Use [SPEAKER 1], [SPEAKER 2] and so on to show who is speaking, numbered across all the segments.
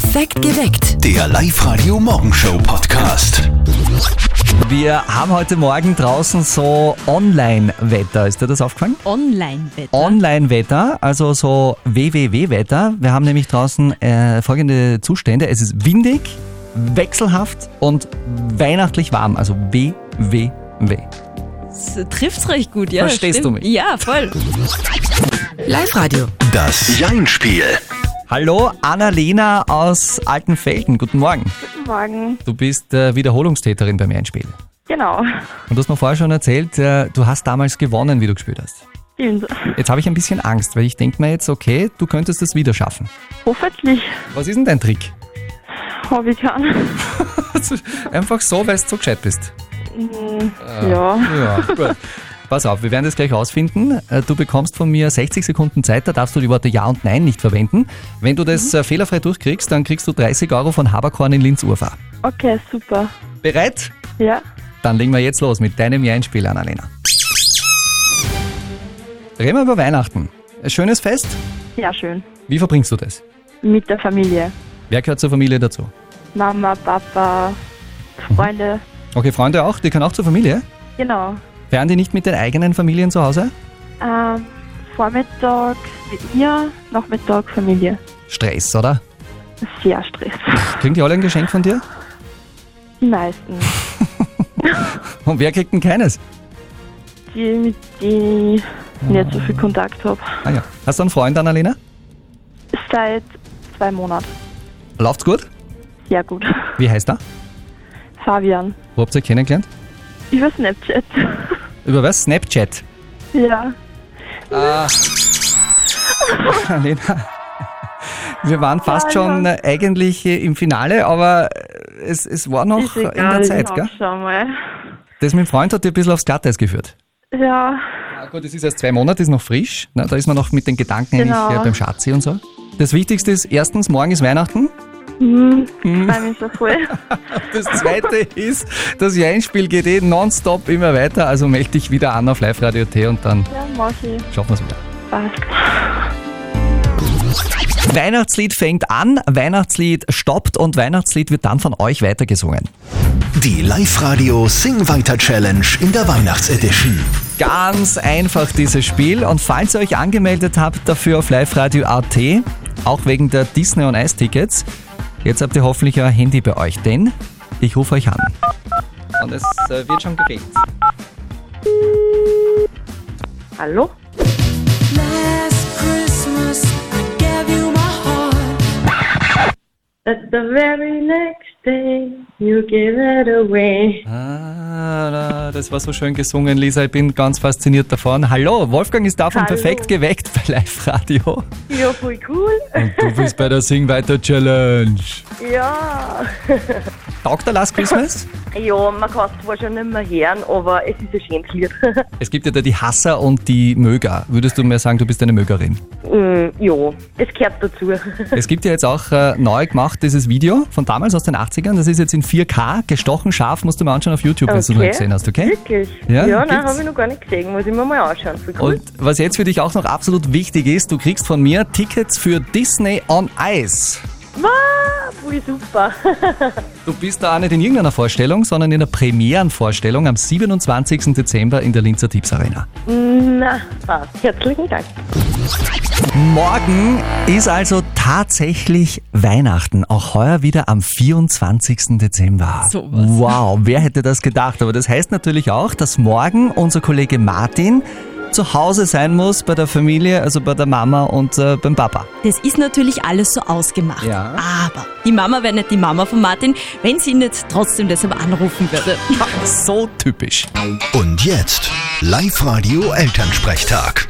[SPEAKER 1] Perfekt geweckt.
[SPEAKER 2] Der Live-Radio Morgenshow Podcast.
[SPEAKER 3] Wir haben heute Morgen draußen so Online-Wetter. Ist dir das aufgefallen?
[SPEAKER 4] Online-Wetter.
[SPEAKER 3] Online-Wetter, also so WWW-Wetter. Wir haben nämlich draußen äh, folgende Zustände. Es ist windig, wechselhaft und weihnachtlich warm. Also WWW.
[SPEAKER 4] Das trifft's recht gut, ja.
[SPEAKER 3] Verstehst
[SPEAKER 4] stimmt.
[SPEAKER 3] du mich?
[SPEAKER 4] Ja, voll.
[SPEAKER 1] Live-Radio.
[SPEAKER 2] Das Jein-Spiel.
[SPEAKER 3] Hallo, Annalena aus Altenfelden. Guten Morgen.
[SPEAKER 5] Guten Morgen.
[SPEAKER 3] Du bist äh, Wiederholungstäterin beim Einspiel.
[SPEAKER 5] Genau.
[SPEAKER 3] Und du hast mir vorher schon erzählt, äh, du hast damals gewonnen, wie du gespielt hast.
[SPEAKER 5] Stimmt.
[SPEAKER 3] Jetzt habe ich ein bisschen Angst, weil ich denke mir jetzt, okay, du könntest es wieder schaffen.
[SPEAKER 5] Hoffentlich
[SPEAKER 3] Was ist denn dein Trick?
[SPEAKER 5] habe ich keinen.
[SPEAKER 3] Einfach so, weil du so gescheit bist.
[SPEAKER 5] Ja.
[SPEAKER 3] Ja, gut. Pass auf, wir werden das gleich rausfinden. Äh, Du bekommst von mir 60 Sekunden Zeit, da darfst du die Worte Ja und Nein nicht verwenden. Wenn du das äh, fehlerfrei durchkriegst, dann kriegst du 30 Euro von Haberkorn in Linz-Urfahr.
[SPEAKER 5] Okay, super.
[SPEAKER 3] Bereit?
[SPEAKER 5] Ja.
[SPEAKER 3] Dann legen wir jetzt los mit deinem Ja-Spiel, Annalena. Reden wir über Weihnachten. Ein schönes Fest?
[SPEAKER 5] Ja, schön.
[SPEAKER 3] Wie verbringst du das?
[SPEAKER 5] Mit der Familie.
[SPEAKER 3] Wer gehört zur Familie dazu?
[SPEAKER 5] Mama, Papa, Freunde.
[SPEAKER 3] Okay, Freunde auch? Die können auch zur Familie?
[SPEAKER 5] Genau.
[SPEAKER 3] Wären die nicht mit den eigenen Familien zu Hause?
[SPEAKER 5] Ähm, Vormittag mit mir, Nachmittag Familie.
[SPEAKER 3] Stress, oder?
[SPEAKER 5] Sehr Stress.
[SPEAKER 3] Kriegen die alle ein Geschenk von dir?
[SPEAKER 5] Die meisten.
[SPEAKER 3] Und wer kriegt denn keines?
[SPEAKER 5] Die, mit denen ich nicht so viel Kontakt habe.
[SPEAKER 3] Ah ja. Hast du einen Freund, Annalena?
[SPEAKER 5] Seit zwei Monaten.
[SPEAKER 3] Läuft's gut?
[SPEAKER 5] Sehr gut.
[SPEAKER 3] Wie heißt er?
[SPEAKER 5] Fabian.
[SPEAKER 3] Wo habt ihr euch kennengelernt?
[SPEAKER 5] Über Snapchat.
[SPEAKER 3] Über was? Snapchat.
[SPEAKER 5] ja.
[SPEAKER 3] Annalena. Wir waren fast
[SPEAKER 5] Ja,
[SPEAKER 3] schon
[SPEAKER 5] ja.
[SPEAKER 3] äh, eigentlich äh, im Finale, aber äh, es, es war noch
[SPEAKER 5] Ist
[SPEAKER 3] in
[SPEAKER 5] egal,
[SPEAKER 3] der Zeit, gell?
[SPEAKER 5] schon mal.
[SPEAKER 3] Das mit dem Freund hat dir ein bisschen aufs Glatteis geführt.
[SPEAKER 5] Ja,
[SPEAKER 3] Ah, gut, es ist erst zwei Monate, ist noch frisch. Na, da ist man noch mit den Gedanken
[SPEAKER 5] Genau.
[SPEAKER 3] eigentlich äh, beim Schatzi und so. Das Wichtigste ist, erstens, morgen ist Weihnachten.
[SPEAKER 5] Hm, freue mich schon voll.
[SPEAKER 3] Das zweite ist, das Jeinspiel geht eh nonstop immer weiter. Also melde dich wieder an auf Live Radio T und dann
[SPEAKER 5] Ja, mach ich.
[SPEAKER 3] schaffen wir es wieder.
[SPEAKER 5] Passt.
[SPEAKER 3] Weihnachtslied fängt an, Weihnachtslied stoppt und Weihnachtslied wird dann von euch weitergesungen.
[SPEAKER 2] Die Live-Radio Sing Weiter Challenge in der Weihnachtsedition.
[SPEAKER 3] Ganz einfach dieses Spiel und falls ihr euch angemeldet habt dafür auf Live Radio AT, auch wegen der Disney on Ice Tickets, jetzt habt ihr hoffentlich euer Handy bei euch, denn ich rufe euch an. Und es äh, wird schon gewählt.
[SPEAKER 5] Hallo? At the very next day, you give it away.
[SPEAKER 3] Ah, da, das war so schön gesungen, Lisa. Ich bin ganz fasziniert davon. Hallo, Wolfgang ist davon
[SPEAKER 5] Hallo.
[SPEAKER 3] perfekt geweckt bei Live Radio.
[SPEAKER 5] Ja, voll cool.
[SPEAKER 3] Und du bist bei der Sing Weiter Challenge.
[SPEAKER 5] Ja.
[SPEAKER 3] Taugt der Last Christmas?
[SPEAKER 5] Ja, man kann es zwar schon nicht mehr hören, aber es ist ein schönes Lied.
[SPEAKER 3] Es gibt ja da die Hasser und die Möger. Würdest du mir sagen, du bist eine Mögerin?
[SPEAKER 5] Mm, ja, es gehört dazu.
[SPEAKER 3] Es gibt ja jetzt auch äh, neu gemacht dieses Video von damals aus den 80ern. Das ist jetzt in 4K, gestochen scharf, musst du mal anschauen auf YouTube, wenn du es noch gesehen hast, okay?
[SPEAKER 5] Wirklich?
[SPEAKER 3] Ja,
[SPEAKER 5] Ja, nein, habe ich noch gar nicht gesehen. Muss ich mir mal anschauen.
[SPEAKER 3] Und was jetzt für dich auch noch absolut wichtig ist, du kriegst von mir Tickets für Disney on Ice.
[SPEAKER 5] Wow, voll super.
[SPEAKER 3] Du bist da auch nicht in irgendeiner Vorstellung, sondern in der Premierenvorstellung am 27. Dezember in der Linzer Tipps Arena.
[SPEAKER 5] Na, passt. Herzlichen Dank.
[SPEAKER 3] Morgen ist also tatsächlich Weihnachten, auch heuer wieder am 24. Dezember.
[SPEAKER 4] So was.
[SPEAKER 3] Wow, wer hätte das gedacht? Aber das heißt natürlich auch, dass morgen unser Kollege Martin zu Hause sein muss bei der Familie, also bei der Mama und äh, beim Papa.
[SPEAKER 4] Das ist natürlich alles so ausgemacht.
[SPEAKER 3] Ja.
[SPEAKER 4] Aber die Mama wäre nicht die Mama von Martin, wenn sie ihn nicht trotzdem deshalb anrufen würde.
[SPEAKER 3] So typisch.
[SPEAKER 2] Und jetzt Live-Radio Elternsprechtag.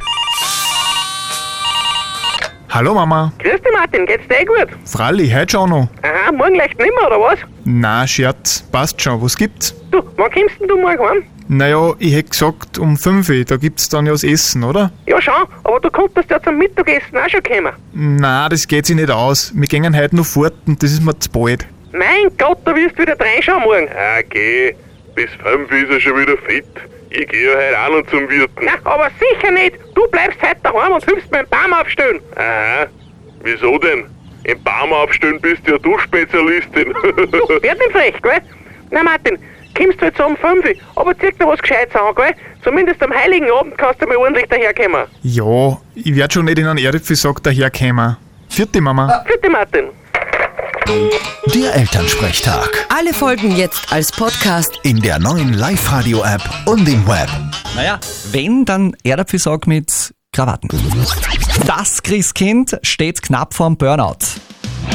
[SPEAKER 6] Hallo Mama.
[SPEAKER 7] Grüß dich Martin, geht's dir eh gut?
[SPEAKER 6] Fralli, heute schon noch.
[SPEAKER 7] Aha, morgen leicht nimmer, oder was?
[SPEAKER 6] Na, Scherz, passt schon. Was gibt's?
[SPEAKER 7] Du, wann kommst denn du morgen heim?
[SPEAKER 6] Naja, ich hätte gesagt um 5 Uhr, da gibt's dann ja das Essen, oder?
[SPEAKER 7] Ja schon, aber du konntest ja zum Mittagessen auch schon kommen.
[SPEAKER 6] Na, das geht sich nicht aus. Wir gehen heute noch fort und das ist mir zu bald.
[SPEAKER 7] Mein Gott, da wirst du wieder reinschauen morgen.
[SPEAKER 8] Ah, geh. Bis fünf ist er schon wieder fit. Ich gehe ja heute auch noch zum Wirten.
[SPEAKER 7] Na, aber sicher nicht. Du bleibst heute daheim und hilfst beim Baum aufstellen.
[SPEAKER 8] Aha. Wieso denn? Im Baum aufstellen bist ja du Spezialistin.
[SPEAKER 7] Werd nicht frech, gell? Na Martin, kommst du jetzt um 5 Uhr, aber zieh dir was Gescheites an, gell? Zumindest am Heiligen Abend kannst du mal ordentlich daherkommen.
[SPEAKER 6] Ja, ich werd schon nicht in einen Erdäpfelsack daherkommen. Vierte Mama.
[SPEAKER 7] Bitte Martin.
[SPEAKER 2] Der Elternsprechtag.
[SPEAKER 1] Alle Folgen jetzt als Podcast.
[SPEAKER 2] In der neuen Live-Radio-App und im Web.
[SPEAKER 3] Naja, wenn, dann Erdapfelsack mit Krawatten. Das Christkind steht knapp vorm Burnout.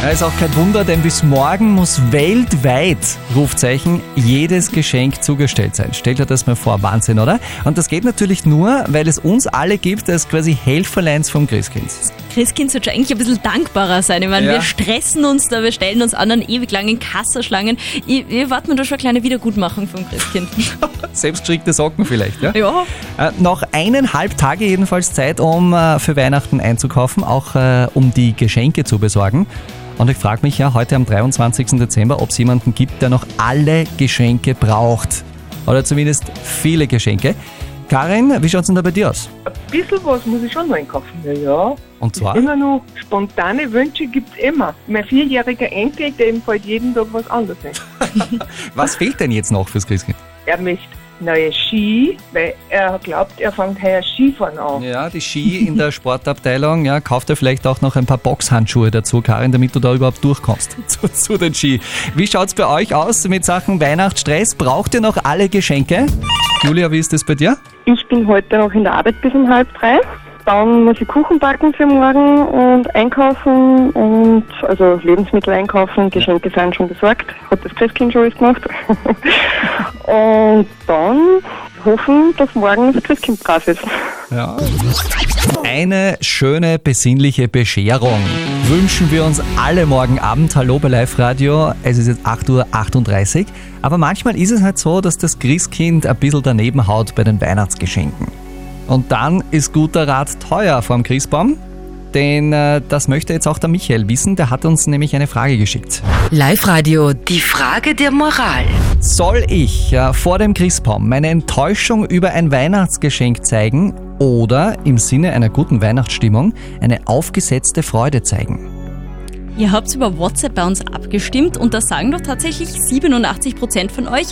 [SPEAKER 3] Ja, ist auch kein Wunder, denn bis morgen muss weltweit, Rufzeichen, jedes Geschenk zugestellt sein. Stellt euch das mal vor, Wahnsinn, oder? Und das geht natürlich nur, weil es uns alle gibt als quasi Helferleins vom Christkind.
[SPEAKER 4] Christkind sollte eigentlich ein bisschen dankbarer sein. Ich meine,
[SPEAKER 3] Ja.
[SPEAKER 4] wir stressen uns da, wir stellen uns anderen ewig langen Kasserschlangen. Ich, ich warte mir da schon eine kleine Wiedergutmachung vom Christkind.
[SPEAKER 3] Selbstgestrickte Socken vielleicht, ja?
[SPEAKER 4] ja.
[SPEAKER 3] Äh, noch eineinhalb Tage jedenfalls Zeit, um äh, für Weihnachten einzukaufen, auch äh, um die Geschenke zu besorgen. Und ich frage mich ja heute am 23. Dezember, ob es jemanden gibt, der noch alle Geschenke braucht. Oder zumindest viele Geschenke. Karin, wie schaut's denn da bei dir aus?
[SPEAKER 5] Ein bisschen was muss ich schon noch einkaufen. Ja, ja.
[SPEAKER 3] Und zwar?
[SPEAKER 5] Immer noch spontane Wünsche gibt's immer. Mein vierjähriger Enkel, dem fällt jeden Tag was anderes ein.
[SPEAKER 3] Was fehlt denn jetzt noch fürs Christkind?
[SPEAKER 5] Er möchte neue Ski, weil er glaubt, er fängt heuer Skifahren an.
[SPEAKER 3] Ja, die Ski in der Sportabteilung. Ja, kauft dir vielleicht auch noch ein paar Boxhandschuhe dazu, Karin, damit du da überhaupt durchkommst zu, zu den Ski. Wie schaut's bei euch aus mit Sachen Weihnachtsstress? Braucht ihr noch alle Geschenke? Julia, wie ist das bei dir?
[SPEAKER 9] Ich bin heute noch in der Arbeit bis um halb drei. Dann muss ich Kuchen backen für morgen und einkaufen und also Lebensmittel einkaufen. Geschenke sind schon besorgt. Hat das Christkind schon alles gemacht. und dann hoffen, dass morgen das Christkind brav ist.
[SPEAKER 3] Ja. Eine schöne, besinnliche Bescherung wünschen wir uns alle morgen Abend. Hallo bei Live Radio. Es ist jetzt 8.38 Uhr. Aber manchmal ist es halt so, dass das Christkind ein bisschen daneben haut bei den Weihnachtsgeschenken. Und dann ist guter Rat teuer vom Christbaum. Denn äh, das möchte jetzt auch der Michael wissen. Der hat uns nämlich eine Frage geschickt.
[SPEAKER 1] Live-Radio, die Frage der Moral.
[SPEAKER 3] Soll ich äh, vor dem Christbaum meine Enttäuschung über ein Weihnachtsgeschenk zeigen oder im Sinne einer guten Weihnachtsstimmung eine aufgesetzte Freude zeigen?
[SPEAKER 4] Ihr habt über WhatsApp bei uns abgestimmt und da sagen doch tatsächlich 87% von euch,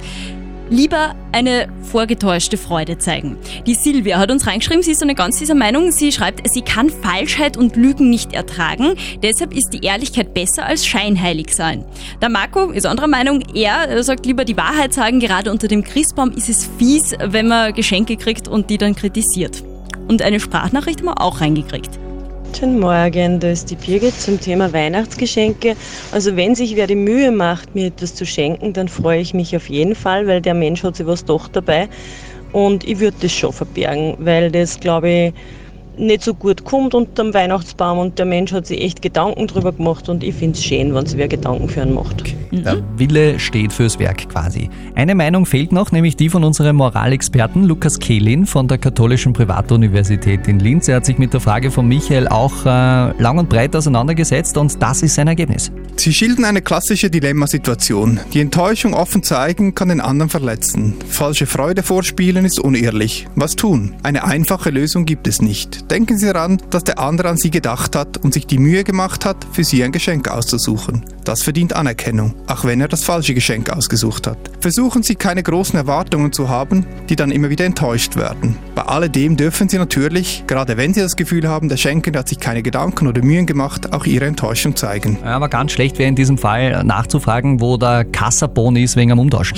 [SPEAKER 4] lieber eine vorgetäuschte Freude zeigen. Die Silvia hat uns reingeschrieben, sie ist so eine ganz dieser Meinung. Sie schreibt, sie kann Falschheit und Lügen nicht ertragen. Deshalb ist die Ehrlichkeit besser als scheinheilig sein. Der Marco ist anderer Meinung. Er sagt lieber die Wahrheit sagen. Gerade unter dem Christbaum ist es fies, wenn man Geschenke kriegt und die dann kritisiert. Und eine Sprachnachricht haben wir auch reingekriegt.
[SPEAKER 10] Guten Morgen, da ist die Birgit zum Thema Weihnachtsgeschenke. Also wenn sich wer die Mühe macht, mir etwas zu schenken, dann freue ich mich auf jeden Fall, weil der Mensch hat sich was doch dabei. Und ich würde das schon verbergen, weil das, glaube ich, nicht so gut kommt unterm Weihnachtsbaum und der Mensch hat sich echt Gedanken drüber gemacht und ich finde es schön, wenn sich wer Gedanken für einen macht.
[SPEAKER 3] Der Wille steht fürs Werk quasi. Eine Meinung fehlt noch, nämlich die von unserem Moralexperten Lukas Kehlin von der Katholischen Privatuniversität in Linz. Er hat sich mit der Frage von Michael auch äh, lang und breit auseinandergesetzt und das ist sein Ergebnis.
[SPEAKER 11] Sie schildern eine klassische Dilemmasituation. Die Enttäuschung offen zeigen kann den anderen verletzen. Falsche Freude vorspielen ist unehrlich. Was tun? Eine einfache Lösung gibt es nicht. Denken Sie daran, dass der andere an Sie gedacht hat und sich die Mühe gemacht hat, für Sie ein Geschenk auszusuchen. Das verdient Anerkennung, auch wenn er das falsche Geschenk ausgesucht hat. Versuchen Sie keine großen Erwartungen zu haben, die dann immer wieder enttäuscht werden. Bei alledem dürfen Sie natürlich, gerade wenn Sie das Gefühl haben, der Schenker hat sich keine Gedanken oder Mühen gemacht, auch Ihre Enttäuschung zeigen.
[SPEAKER 3] Ja, aber ganz schlecht wäre in diesem Fall nachzufragen, wo der Kassabon ist wegen am Umtauschen.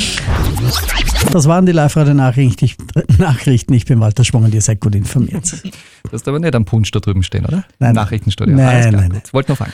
[SPEAKER 12] Das waren die Live-Radio-Nachrichten. Ich, Nachrichten. Ich bin Walter Schwung und ihr seid gut informiert.
[SPEAKER 3] Du hast aber nicht am Punsch da drüben stehen, oder?
[SPEAKER 12] Nein.
[SPEAKER 3] Nachrichtenstudio.
[SPEAKER 12] Nein,
[SPEAKER 3] Alles klar,
[SPEAKER 12] nein,
[SPEAKER 3] gut. Wollte nur fragen.